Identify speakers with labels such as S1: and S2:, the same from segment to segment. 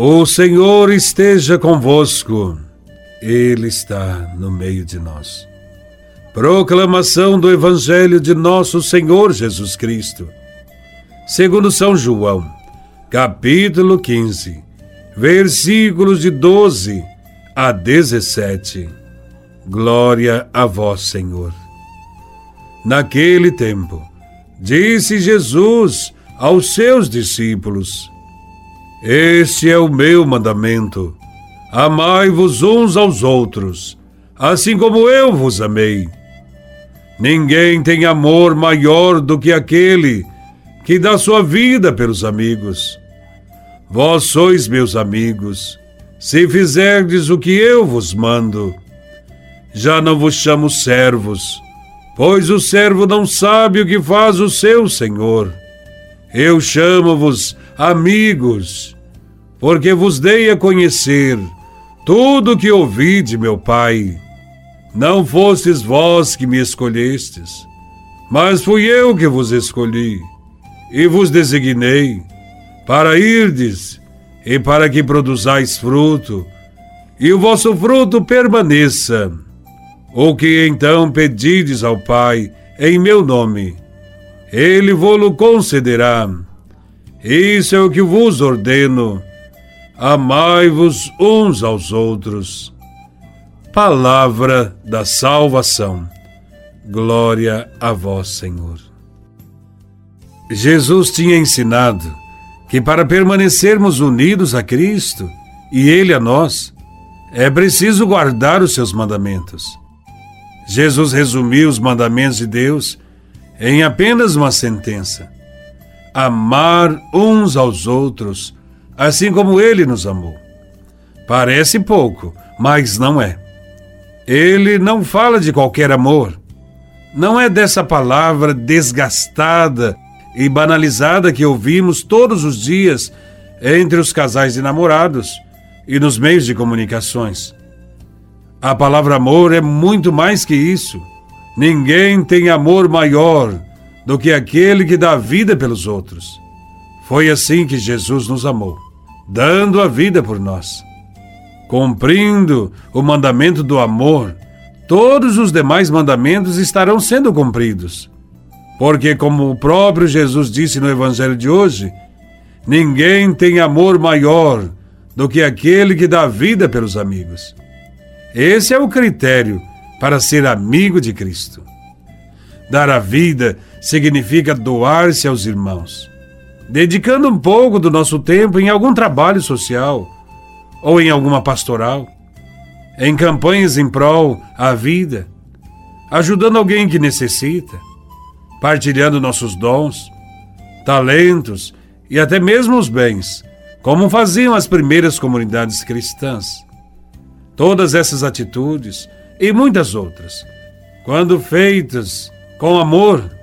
S1: O Senhor esteja convosco, Ele está no meio de nós. Proclamação do Evangelho de Nosso Senhor Jesus Cristo, segundo São João, capítulo 15, versículos de 12 a 17. Glória a vós, Senhor. Naquele tempo, disse Jesus aos seus discípulos: este é o meu mandamento. Amai-vos uns aos outros, assim como eu vos amei. Ninguém tem amor maior do que aquele que dá sua vida pelos amigos. Vós sois meus amigos, se fizerdes o que eu vos mando. Já não vos chamo servos, pois o servo não sabe o que faz o seu senhor. Eu chamo-vos amigos, porque vos dei a conhecer tudo o que ouvi de meu Pai. Não fostes vós que me escolhestes, mas fui eu que vos escolhi e vos designei para irdes e para que produzais fruto, e o vosso fruto permaneça. O que então pedides ao Pai em meu nome, ele vô-lo concederá. Isso é o que vos ordeno. Amai-vos uns aos outros. Palavra da salvação. Glória a vós, Senhor. Jesus tinha ensinado que para permanecermos unidos a Cristo e Ele a nós, é preciso guardar os seus mandamentos. Jesus resumiu os mandamentos de Deus em apenas uma sentença: amar uns aos outros, assim como ele nos amou. Parece pouco, mas não é. Ele não fala de qualquer amor. Não é dessa palavra desgastada e banalizada que ouvimos todos os dias entre os casais de namorados e nos meios de comunicações. A palavra amor é muito mais que isso. Ninguém tem amor maior do que aquele que dá vida pelos outros. Foi assim que Jesus nos amou, dando a vida por nós. Cumprindo o mandamento do amor, todos os demais mandamentos estarão sendo cumpridos. Porque, como o próprio Jesus disse no Evangelho de hoje, ninguém tem amor maior do que aquele que dá vida pelos amigos. Esse é o critério para ser amigo de Cristo. Dar a vida significa doar-se aos irmãos, dedicando um pouco do nosso tempo em algum trabalho social ou em alguma pastoral, em campanhas em prol à vida, ajudando alguém que necessita, partilhando nossos dons, talentos e até mesmo os bens, como faziam as primeiras comunidades cristãs. Todas essas atitudes e muitas outras, quando feitas com amor,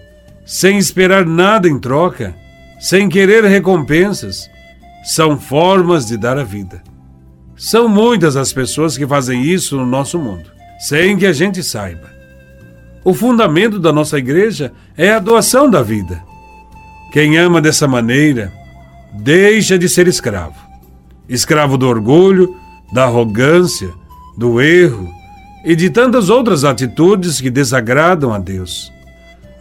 S1: sem esperar nada em troca, sem querer recompensas, são formas de dar a vida. São muitas as pessoas que fazem isso no nosso mundo, sem que a gente saiba. O fundamento da nossa igreja é a doação da vida. Quem ama dessa maneira deixa de ser escravo. Escravo do orgulho, da arrogância, do erro, e de tantas outras atitudes que desagradam a Deus.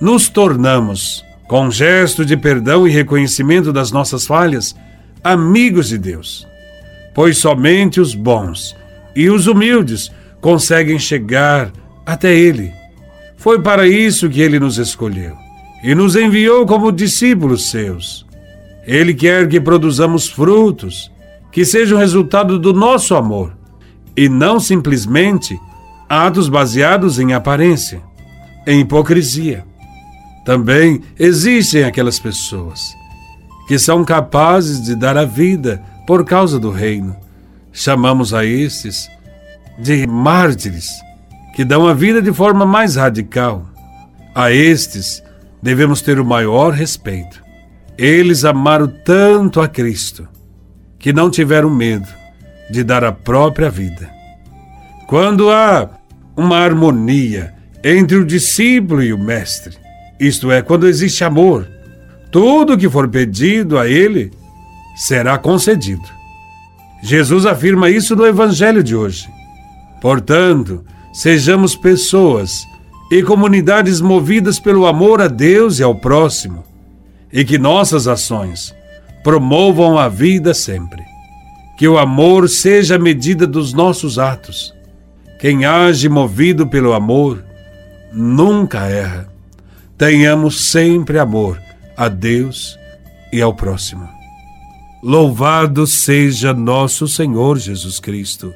S1: Nos tornamos, com gesto de perdão e reconhecimento das nossas falhas, amigos de Deus. Pois somente os bons e os humildes conseguem chegar até Ele. Foi para isso que Ele nos escolheu e nos enviou como discípulos seus. Ele quer que produzamos frutos que sejam resultado do nosso amor e não simplesmente atos baseados em aparência, em hipocrisia. Também existem aquelas pessoas que são capazes de dar a vida por causa do reino. Chamamos a estes de mártires, que dão a vida de forma mais radical. A estes devemos ter o maior respeito. Eles amaram tanto a Cristo que não tiveram medo de dar a própria vida. Quando há uma harmonia entre o discípulo e o mestre. Isto é, quando existe amor, tudo que for pedido a ele será concedido. Jesus afirma isso no Evangelho de hoje. Portanto, sejamos pessoas e comunidades movidas pelo amor a Deus e ao próximo, e que nossas ações promovam a vida sempre. Que o amor seja a medida dos nossos atos. Quem age movido pelo amor nunca erra. Tenhamos sempre amor a Deus e ao próximo. Louvado seja nosso Senhor Jesus Cristo,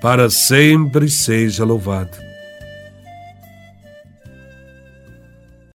S1: para sempre seja louvado.